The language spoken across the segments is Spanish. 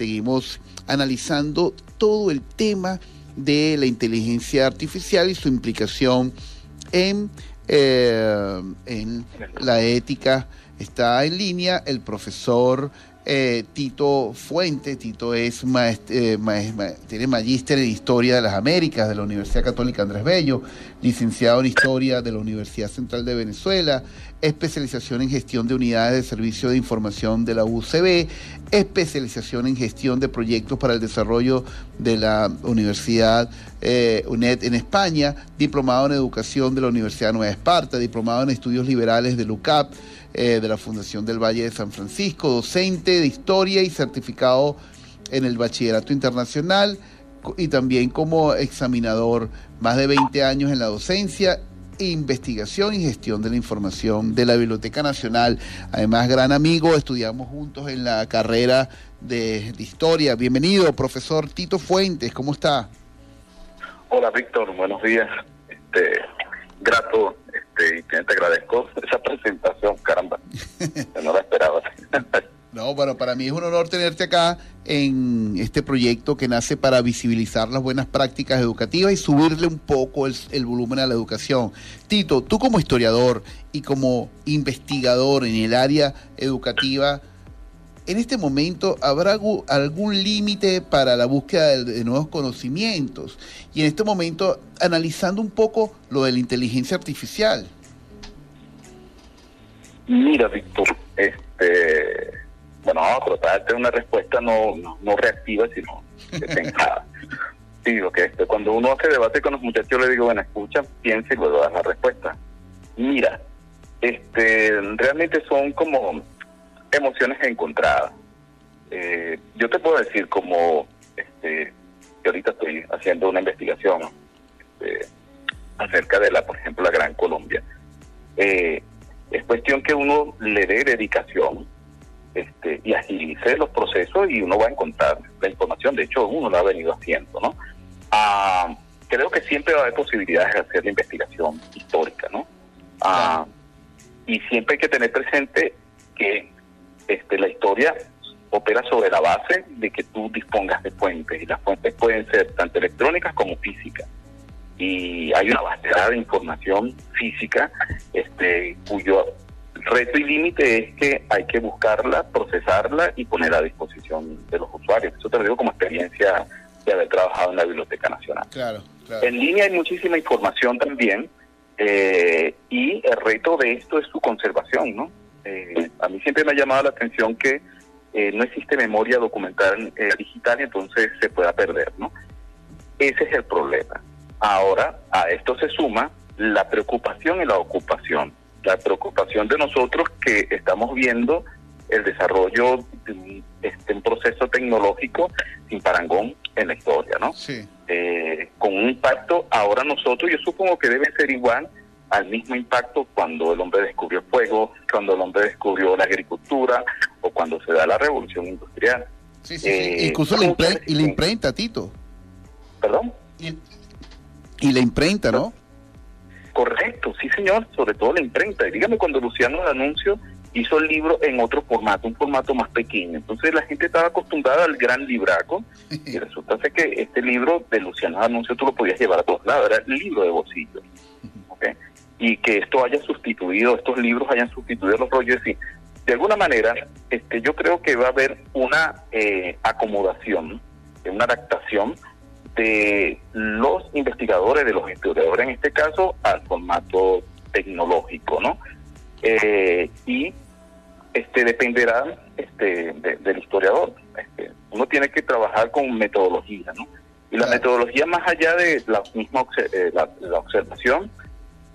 seguimos analizando todo el tema de la inteligencia artificial y su implicación en, eh, en la ética. Está en línea el profesor eh, Tito Fuente. Tito es eh, tiene magíster en Historia de las Américas de la Universidad Católica Andrés Bello, licenciado en Historia de la Universidad Central de Venezuela, especialización en gestión de unidades de servicio de información de la UCB, especialización en gestión de proyectos para el desarrollo de la Universidad eh, UNED en España, diplomado en educación de la Universidad Nueva Esparta, diplomado en estudios liberales de LUCAP eh, de la Fundación del Valle de San Francisco, docente de historia y certificado en el Bachillerato Internacional y también como examinador, más de 20 años en la docencia investigación y gestión de la información de la Biblioteca Nacional. Además, gran amigo, estudiamos juntos en la carrera de, historia. Bienvenido, profesor Tito Fuentes, ¿cómo está? Hola, Víctor, buenos días. Este, grato este, y te agradezco esa presentación, caramba. no la esperaba. No, bueno, para mí es un honor tenerte acá en este proyecto que nace para visibilizar las buenas prácticas educativas y subirle un poco el, volumen a la educación. Tito, tú como historiador y como investigador en el área educativa, en este momento habrá algún límite para la búsqueda de, nuevos conocimientos y en este momento analizando un poco lo de la inteligencia artificial. Mira, Víctor, este bueno, tratar de una respuesta no, no, reactiva, sino pensada. digo que este, cuando uno hace debate con los muchachos, le digo, bueno, escucha, piensa y luego das la respuesta. Mira, este, realmente son como emociones encontradas. Eh, yo te puedo decir como, este, que ahorita estoy haciendo una investigación este, acerca de la, por ejemplo, la Gran Colombia. Eh, es cuestión que uno le dé dedicación, este, y agilice los procesos y uno va a encontrar la información. De hecho, uno lo ha venido haciendo, ¿no? Ah, creo que siempre va a haber posibilidades de hacer la investigación histórica, ¿no? Ah, y siempre hay que tener presente que este, la historia opera sobre la base de que tú dispongas de fuentes y las fuentes pueden ser tanto electrónicas como físicas y hay una vastedad de información física este cuyo reto y límite es que hay que buscarla, procesarla y poner a disposición de los usuarios. Eso te lo digo como experiencia de haber trabajado en la Biblioteca Nacional. Claro, En línea hay muchísima información también eh, y el reto de esto es su conservación, ¿no? Eh, a mí siempre me ha llamado la atención que eh, no existe memoria documental digital y entonces se pueda perder, ¿no? Ese es el problema. Ahora, a esto se suma la preocupación y la ocupación la preocupación de nosotros que estamos viendo el desarrollo de este, un proceso tecnológico sin parangón en la historia, ¿no? Sí. Eh, con un impacto, ahora nosotros, yo supongo que debe ser igual al mismo impacto cuando el hombre descubrió el fuego, cuando el hombre descubrió la agricultura o cuando se da la revolución industrial. Sí, sí, eh, Incluso la, imprenta, Tito. ¿Perdón? Y, y la imprenta, ¿no? Correcto, sí señor, sobre todo la imprenta. Y dígame cuando Luciano D'Anuncio hizo el libro en otro formato, un formato más pequeño. Entonces la gente estaba acostumbrada al gran libraco y resulta ser que este libro de Luciano D'Anuncio tú lo podías llevar a todos lados, era el libro de bolsillo. Y que esto haya sustituido, estos libros hayan sustituido los rollos. Y de alguna manera, este, yo creo que va a haber una eh, acomodación, una adaptación de los investigadores, de los historiadores en este caso, al formato tecnológico, ¿no? Eh, y este dependerá este, del historiador. Este, uno tiene que trabajar con metodología, ¿no? Y la metodología más allá de la misma eh, la, observación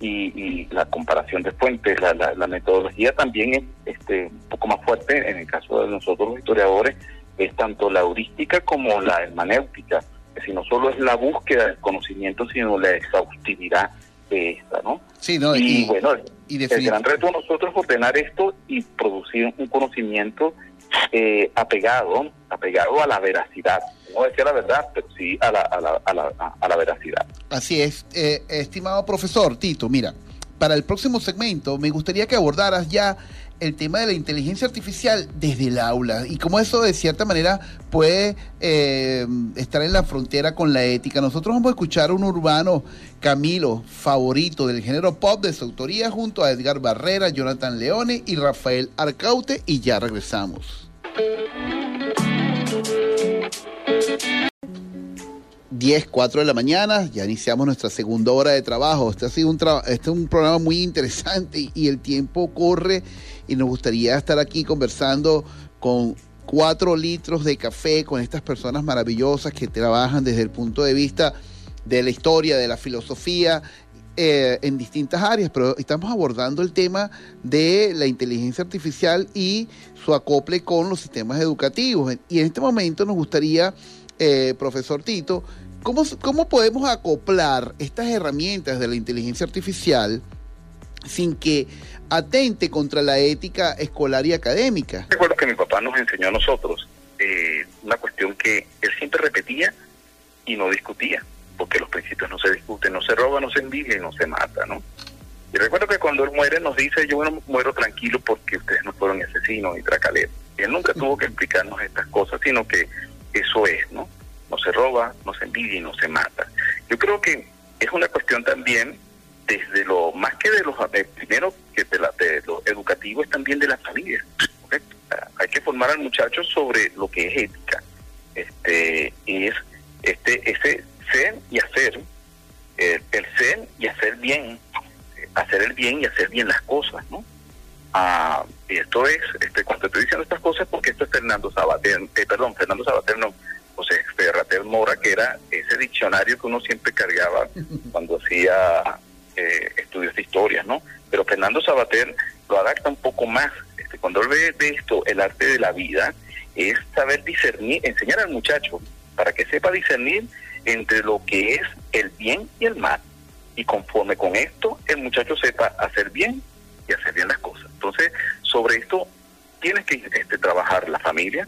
y, la comparación de fuentes, la, la, metodología también es este, un poco más fuerte en el caso de nosotros los historiadores, es tanto la heurística como la hermenéutica si no solo es la búsqueda del conocimiento, sino la exhaustividad de esta, ¿no? Sí, no, y, bueno, el gran reto de nosotros es ordenar esto y producir un conocimiento eh, apegado, apegado a la veracidad. No decía la verdad, pero sí a la, a la, a la, a la veracidad. Así es, eh, estimado profesor Tito, mira, para el próximo segmento me gustaría que abordaras ya el tema de la inteligencia artificial desde el aula y cómo eso de cierta manera puede eh, estar en la frontera con la ética. Nosotros vamos a escuchar un urbano Camilo favorito del género pop de su autoría junto a Edgar Barrera, Jonathan Leone y Rafael Arcaute y ya regresamos. 10, 4 de la mañana, ya iniciamos nuestra segunda hora de trabajo. Este ha sido un, este es un programa muy interesante y, el tiempo corre y nos gustaría estar aquí conversando con cuatro litros de café con estas personas maravillosas que trabajan desde el punto de vista de la historia, de la filosofía, eh, en distintas áreas, pero estamos abordando el tema de la inteligencia artificial y su acople con los sistemas educativos. Y en este momento nos gustaría, eh, profesor Tito, ¿Cómo, ¿Cómo podemos acoplar estas herramientas de la inteligencia artificial sin que atente contra la ética escolar y académica? Recuerdo que mi papá nos enseñó a nosotros eh, una cuestión que él siempre repetía y no discutía, porque los principios no se discuten, no se roba, no se envidia y no se mata, ¿no? Y recuerdo que cuando él muere nos dice, yo no muero tranquilo porque ustedes no fueron asesinos ni tracaleros. Él nunca tuvo que explicarnos estas cosas, sino que eso es, ¿no? No se roba, no se envidia y no se mata. Yo creo que es una cuestión también desde lo más que de los primero que de, la, de lo educativo es también de la familia. Hay que formar al muchacho sobre lo que es ética. Este es este ese ser y hacer el, ser y hacer bien, hacer el bien y hacer bien las cosas, ¿no? Ah, y esto es, este, cuando estoy diciendo estas cosas, porque esto es Fernando Sabater, eh, perdón, Fernando Sabater no, Mora, que era ese diccionario que uno siempre cargaba cuando hacía eh, estudios de historia, ¿no? Pero Fernando Sabater lo adapta un poco más. Este, cuando él ve de esto, el arte de la vida, es saber discernir, enseñar al muchacho para que sepa discernir entre lo que es el bien y el mal. Y conforme con esto, el muchacho sepa hacer bien y hacer bien las cosas. Entonces, sobre esto tienes que este, trabajar la familia,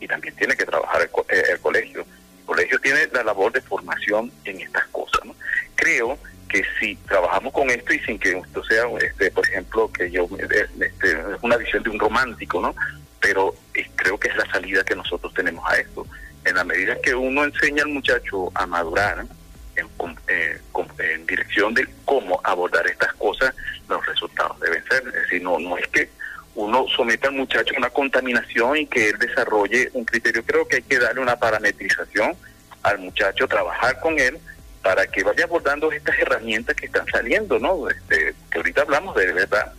y también tiene que trabajar el, eh, colegio. El colegio tiene la labor de formación en estas cosas. ¿no? Creo que si trabajamos con esto y sin que esto sea, este, por ejemplo, que yo eh, este, es una visión de un romántico, ¿no? Pero eh, creo que es la salida que nosotros tenemos a esto. En la medida que uno enseña al muchacho a madurar en, en dirección de cómo abordar estas cosas, los resultados deben ser. Es decir, no, no es que uno somete al muchacho a una contaminación y que él desarrolle un criterio. Creo que hay que darle una parametrización al muchacho, trabajar con él para que vaya abordando estas herramientas que están saliendo, ¿no? Este, que ahorita hablamos de verdad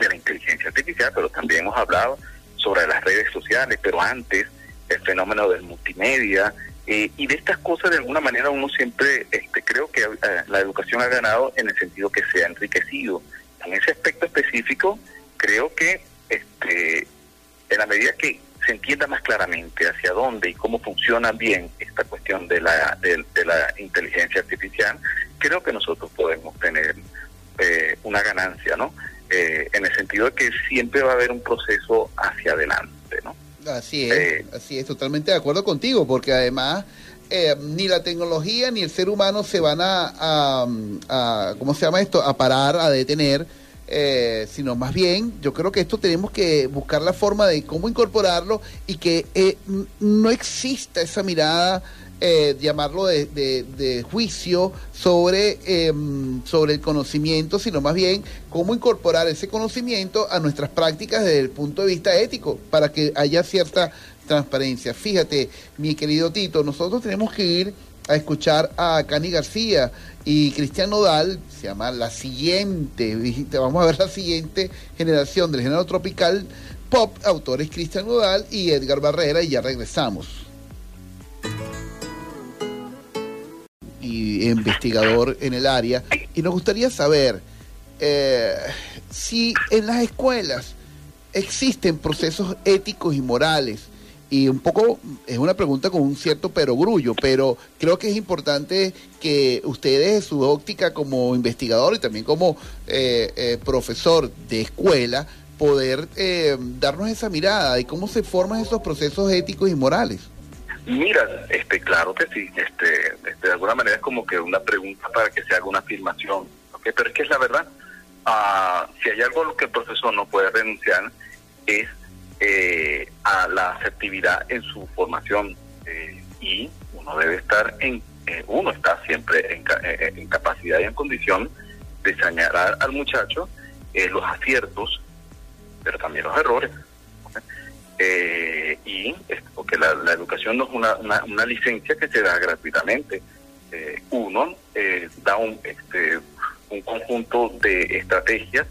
de la inteligencia artificial, pero también hemos hablado sobre las redes sociales, pero antes el fenómeno del multimedia eh, y de estas cosas de alguna manera uno siempre este, creo que eh, la educación ha ganado en el sentido que se ha enriquecido. En ese aspecto específico, creo que este, en la medida que se entienda más claramente hacia dónde y cómo funciona bien esta cuestión de la, de, la inteligencia artificial, creo que nosotros podemos tener eh, una ganancia, ¿no? Eh, en el sentido de que siempre va a haber un proceso hacia adelante, ¿no? Así es, eh, así es, totalmente de acuerdo contigo, porque además ni la tecnología ni el ser humano se van a, a, a, ¿cómo se llama esto?, a parar, a detener eh, sino más bien yo creo que esto tenemos que buscar la forma de cómo incorporarlo y que eh, no exista esa mirada, eh, llamarlo de, de, juicio sobre, em, sobre el conocimiento, sino más bien cómo incorporar ese conocimiento a nuestras prácticas desde el punto de vista ético, para que haya cierta transparencia. Fíjate, mi querido Tito, nosotros tenemos que ir a escuchar a Cani García y Cristian Nodal, se llama La Siguiente, vamos a ver la siguiente generación del género tropical pop, autores Cristian Nodal y Edgar Barrera, y ya regresamos. Y investigador en el área, y nos gustaría saber eh, si en las escuelas existen procesos éticos y morales y un poco es una pregunta con un cierto perogrullo, pero creo que es importante que ustedes, su óptica como investigador y también como eh, eh, profesor de escuela, poder eh, darnos esa mirada de cómo se forman esos procesos éticos y morales. Mira, este, claro que sí, este, este, de alguna manera es como que una pregunta para que se haga una afirmación, pero es que es la verdad. ah, si hay algo que el profesor no puede renunciar es eh, a la asertividad en su formación eh, y uno debe estar en, eh, uno está siempre en, en, capacidad y en condición de señalar al muchacho los aciertos, pero también los errores. y porque la, la, educación no es una, una, una, licencia que se da gratuitamente. uno da un, este, un conjunto de estrategias,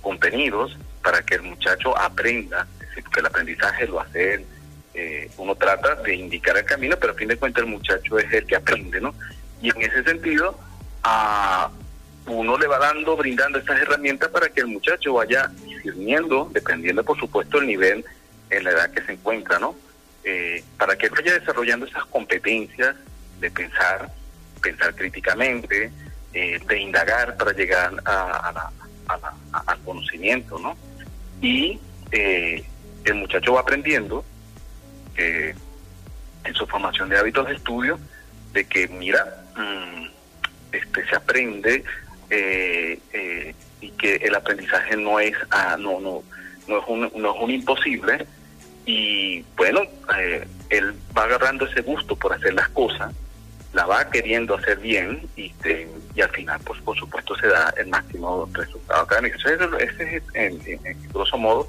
contenidos, para que el muchacho aprenda, que el aprendizaje lo hace él. Eh, uno trata de indicar el camino, pero a fin de cuentas el muchacho es el que aprende, ¿no? Y en ese sentido, a uno le va dando, brindando estas herramientas para que el muchacho vaya discerniendo, dependiendo por supuesto el nivel en la edad que se encuentra, ¿no? Eh, para que vaya desarrollando esas competencias de pensar, pensar críticamente, eh, de indagar para llegar a, al conocimiento, ¿no? Y eh, el muchacho va aprendiendo eh, en su formación de hábitos de estudio de que mira mm, este se aprende eh, y que el aprendizaje no es ah, no no no es un no es un imposible y bueno él va agarrando ese gusto por hacer las cosas la va queriendo hacer bien y, y al final, pues por supuesto, se da el máximo resultado académico. Ese es, en, grosso modo,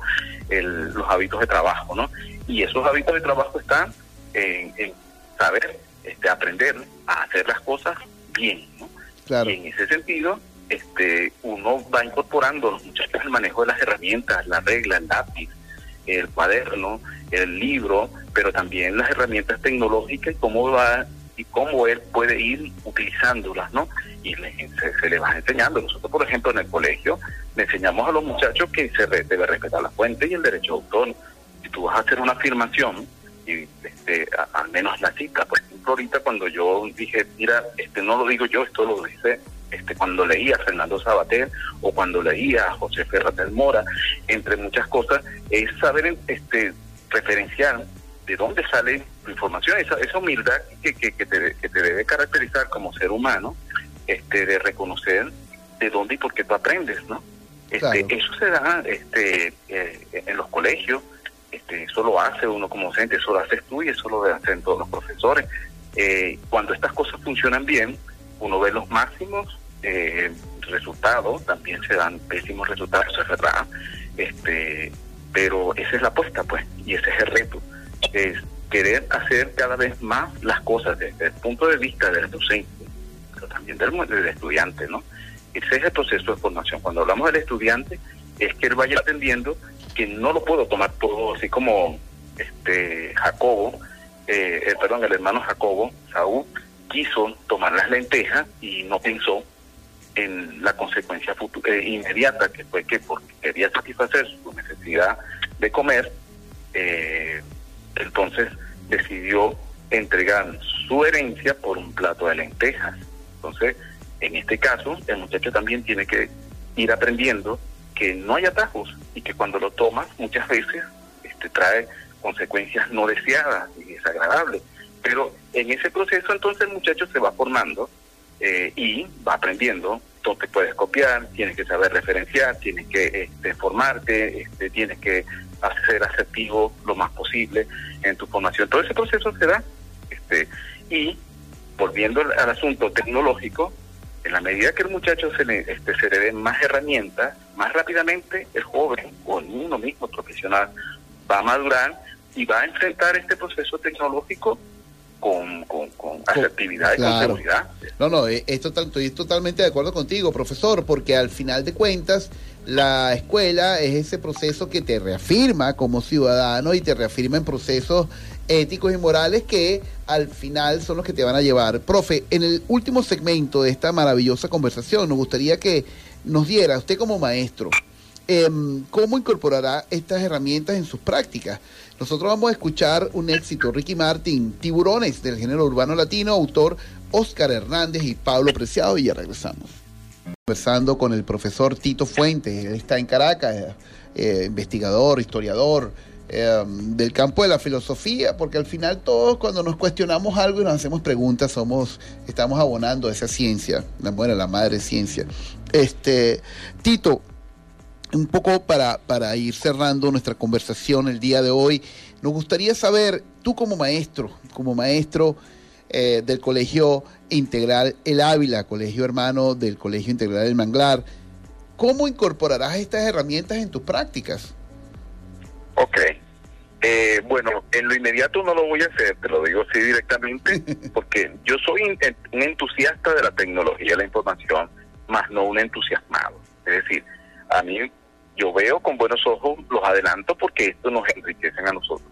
los hábitos de trabajo, ¿no? Y esos hábitos de trabajo están en, saber, este, aprender a hacer las cosas bien, ¿no? Y en ese sentido, este, uno va incorporando los muchachos el manejo de las herramientas, la regla, el lápiz, el cuaderno, el libro, pero también las herramientas tecnológicas y cómo va y cómo él puede ir utilizándolas, ¿no? Y se, le va enseñando. Nosotros, por ejemplo, en el colegio le enseñamos a los muchachos que se debe respetar la fuente y el derecho de autor. Si tú vas a hacer una afirmación, y este, al menos la cita, por ejemplo, ahorita cuando yo dije, mira, este no lo digo yo, esto lo dice este, cuando leía a Fernando Sabater o cuando leía a José Ferratel Mora, entre muchas cosas, es saber este, referenciar de dónde sale tu información, esa, esa humildad que, que, te, que te debe caracterizar como ser humano, este, de reconocer de dónde y por qué tú aprendes, ¿no? Este, Eso se da este, eh, en los colegios, este, eso lo hace uno como docente, eso lo haces tú y eso lo hacen todos los profesores. Eh, cuando estas cosas funcionan bien, uno ve los máximos eh, resultados, también se dan pésimos resultados, es verdad, este, pero esa es la apuesta, pues, es querer hacer cada vez más las cosas desde el punto de vista del docente, pero también del, del estudiante, ¿no? Ese es el proceso de formación. Cuando hablamos del estudiante, es que él vaya entendiendo que no lo puedo tomar todo así como este Jacobo, eh, eh perdón, el hermano Jacobo, Saúl, quiso tomar las lentejas y no pensó en la consecuencia eh, inmediata, que fue que porque quería satisfacer su necesidad de comer, eh, entonces decidió entregar su herencia por un plato de lentejas. Entonces, en este caso, el muchacho también tiene que ir aprendiendo que no hay atajos y que cuando lo tomas muchas veces este, trae consecuencias no deseadas y desagradables. Pero en ese proceso entonces el muchacho se va formando eh, y va aprendiendo dónde puedes copiar, tienes que saber referenciar, tienes que este, formarte, este, tienes que ser asertivo lo más posible en tu formación. Todo ese proceso se da. Este, y volviendo al, asunto tecnológico, en la medida que el muchacho se le, este, se le den más herramientas, más rápidamente el joven o el uno mismo profesional va a madurar y va a enfrentar este proceso tecnológico con, con, con asertividad y con seguridad. No, no, eh, estoy totalmente de acuerdo contigo, profesor, porque al final de cuentas la escuela es ese proceso que te reafirma como ciudadano y te reafirma en procesos éticos y morales que al final son los que te van a llevar. Profe, en el último segmento de esta maravillosa conversación, nos gustaría que nos diera, usted como maestro, em, cómo incorporará estas herramientas en sus prácticas. Nosotros vamos a escuchar un éxito, Ricky Martin, Tiburones del género urbano latino, autor Oscar Hernández y Pablo Preciado, y ya regresamos conversando con el profesor Tito Fuentes, él está en Caracas, eh, investigador, historiador, em, del campo de la filosofía, porque al final todos cuando nos cuestionamos algo y nos hacemos preguntas, somos, estamos abonando a esa ciencia, la, bueno, la madre ciencia. Este, Tito, un poco para, para ir cerrando nuestra conversación el día de hoy, nos gustaría saber, tú como maestro, como maestro eh, del Colegio Integral El Ávila, colegio hermano del Colegio Integral El Manglar, ¿cómo incorporarás estas herramientas en tus prácticas? Ok. Eh, bueno, en lo inmediato no lo voy a hacer, te lo digo así directamente, porque yo soy un entusiasta de la tecnología de la información, más no un entusiasmado. Es decir, a mí yo veo con buenos ojos los adelanto porque esto nos enriquece a nosotros.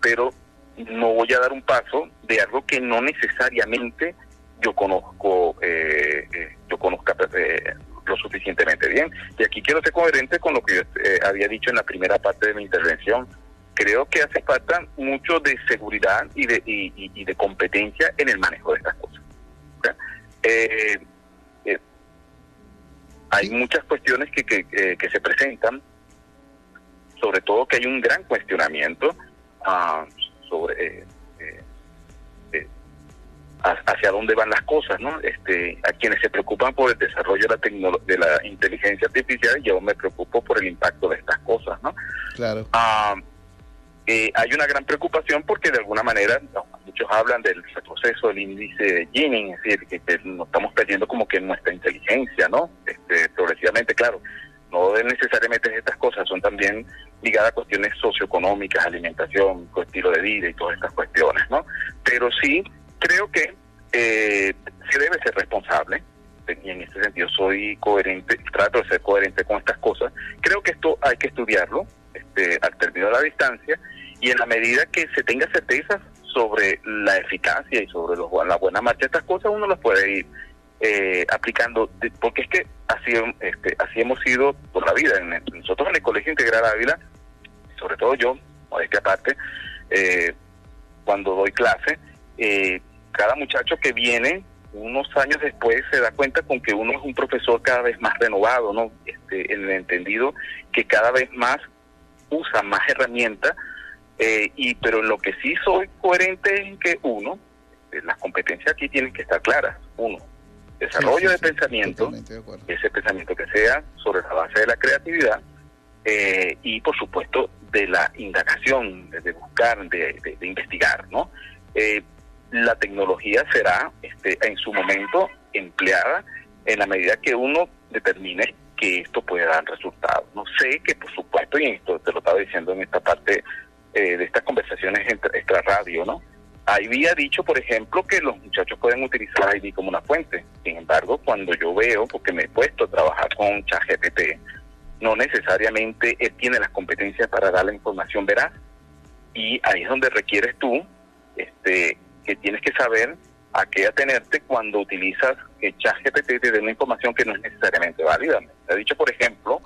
Pero no voy a dar un paso de algo que no necesariamente yo conozco, eh, eh, yo conozca eh, lo suficientemente bien. Y aquí quiero ser coherente con lo que yo había dicho en la primera parte de mi intervención. Creo que hace falta mucho de seguridad y de, y, de competencia en el manejo de estas cosas. hay muchas cuestiones que, que, se presentan, sobre todo que hay un gran cuestionamiento uh, sobre eh, eh, eh, hacia dónde van las cosas, ¿no? Este, a quienes se preocupan por el desarrollo de la de la inteligencia artificial, yo me preocupo por el impacto de estas cosas, ¿no? Claro. Ah, hay una gran preocupación porque de alguna manera muchos hablan del retroceso del índice de Gini, es decir, que, nos estamos perdiendo como que nuestra inteligencia, ¿no? Este, progresivamente, claro, no necesariamente estas cosas, son también ligadas a cuestiones socioeconómicas, alimentación, estilo de vida y todas estas cuestiones, ¿no? Pero sí creo que eh, se debe ser responsable, y en este sentido soy coherente, trato de ser coherente con estas cosas. Creo que esto hay que estudiarlo este, al término de la distancia y en la medida que se tenga certeza sobre la eficacia y sobre la buena marcha de estas cosas, uno las puede ir eh, aplicando, porque es que así, este, así hemos sido por la vida. nosotros en el Colegio Integral Ávila, sobre todo yo, modestia aparte, eh, cuando doy clase, eh, cada muchacho que viene unos años después se da cuenta con que uno es un profesor cada vez más renovado, ¿no? Este, en el entendido que cada vez más usa más herramientas, y pero en lo que sí soy coherente es que uno, las competencias aquí tienen que estar claras. Uno, desarrollo de pensamiento, ese pensamiento que sea sobre la base de la creatividad eh, y por supuesto de la indagación, de, buscar, de, investigar, ¿no? Eh, la tecnología será este, en su momento empleada en la medida que uno determine que esto puede dar resultados. No sé que por supuesto, y esto te lo estaba diciendo en esta parte eh, de estas conversaciones extra radio, ¿no? Había dicho, por ejemplo, que los muchachos pueden utilizar ID como una fuente. Sin embargo, cuando yo veo, porque me he puesto a trabajar con ChatGPT, no necesariamente él tiene las competencias para dar la información veraz. Y ahí es donde requieres tú este, que tienes que saber a qué atenerte cuando utilizas que ChatGPT te dé una información que no es necesariamente válida. Me ha dicho, por ejemplo,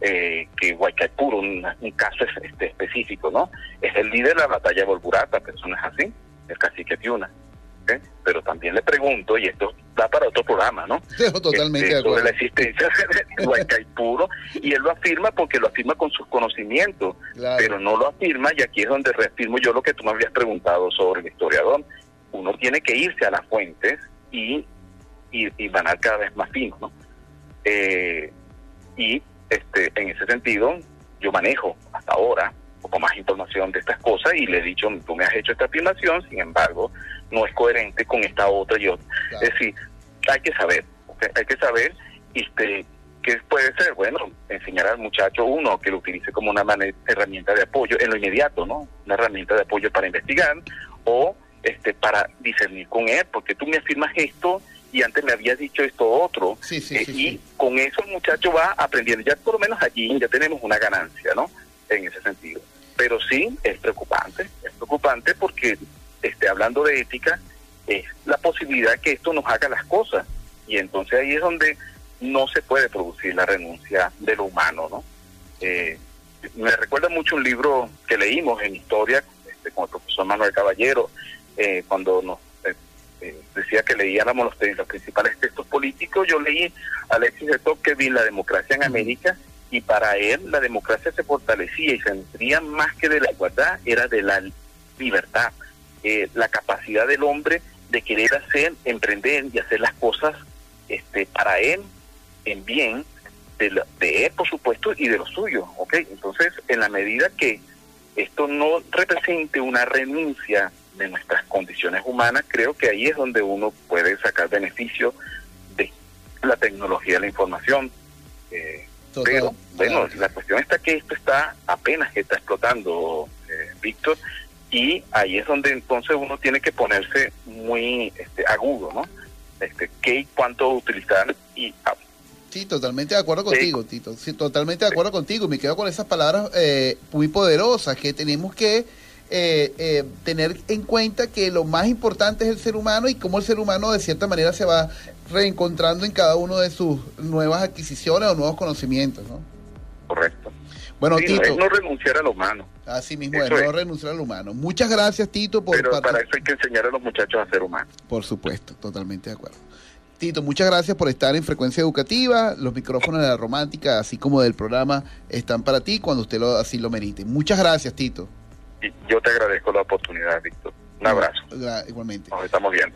eh, que Huaycaipuro, un, un caso este, específico, ¿no? Es el líder de la batalla de Volburata, personas así el cacique Tiuna. Pero también le pregunto, y esto da para otro programa, ¿no? totalmente este, Sobre la existencia de Huaycaipuro, y él lo afirma porque lo afirma con sus conocimientos, pero no lo afirma, y aquí es donde reafirmo yo lo que tú me habías preguntado sobre el historiador. Uno tiene que irse a las fuentes y, y, van a cada vez más fino, ¿no? Eh, y este en ese sentido, yo manejo hasta ahora poco más información de estas cosas y le he dicho, tú me has hecho esta afirmación, sin embargo, no es coherente con esta otra y otra. Es decir, hay que saber, hay que saber este qué puede ser, bueno, enseñar al muchacho uno que lo utilice como una herramienta de apoyo en lo inmediato, ¿no? Una herramienta de apoyo para investigar o este para discernir con él, porque tú me afirmas esto y antes me habías dicho esto otro, eh, y con eso el muchacho va aprendiendo, ya por lo menos allí ya tenemos una ganancia, ¿no? En ese sentido pero sí es preocupante, es preocupante porque esté hablando de ética, es la posibilidad que esto nos haga las cosas y entonces ahí es donde no se puede producir la renuncia de lo humano, ¿no? Eh, me recuerda mucho un libro que leímos en historia este, con el profesor Manuel Caballero, eh, cuando nos eh, decía que leíamos los, los, principales textos políticos, yo leí Alexis de Tocqueville, La democracia en América, y para él la democracia se fortalecía y se nutría más que de la igualdad, era de la libertad, eh, la capacidad del hombre de querer hacer, emprender y hacer las cosas este, para él en bien de, de él, por supuesto, y de los suyos, ¿ok? Entonces, en la medida que esto no represente una renuncia de nuestras condiciones humanas, creo que ahí es donde uno puede sacar beneficio de la tecnología de la información. Eh, pero, bueno, la cuestión está que esto está apenas que está explotando, eh, Víctor, y ahí es donde entonces uno tiene que ponerse muy este, agudo, ¿no? Este, ¿Qué y cuánto utilizar? y ah, Sí, totalmente de acuerdo contigo, Tito. Sí, totalmente de acuerdo contigo. Me quedo con esas palabras eh, muy poderosas que tenemos que eh, eh, tener en cuenta que lo más importante es el ser humano y cómo el ser humano de cierta manera se va reencontrando en cada uno de sus nuevas adquisiciones o nuevos conocimientos, ¿no? Correcto. Bueno, Tito. No, es no renunciar a lo humano. Así mismo, es, no renunciar a lo humano. Muchas gracias, Tito, por. Pero para eso hay que enseñar a los muchachos a ser humanos. Por supuesto, totalmente de acuerdo. Tito, muchas gracias por estar en Frecuencia Educativa. Los micrófonos de la romántica, así como del programa, están para ti cuando usted lo, así lo merite. Muchas gracias, Tito. yo te agradezco la oportunidad, Víctor. Un abrazo. Igualmente. Nos estamos viendo.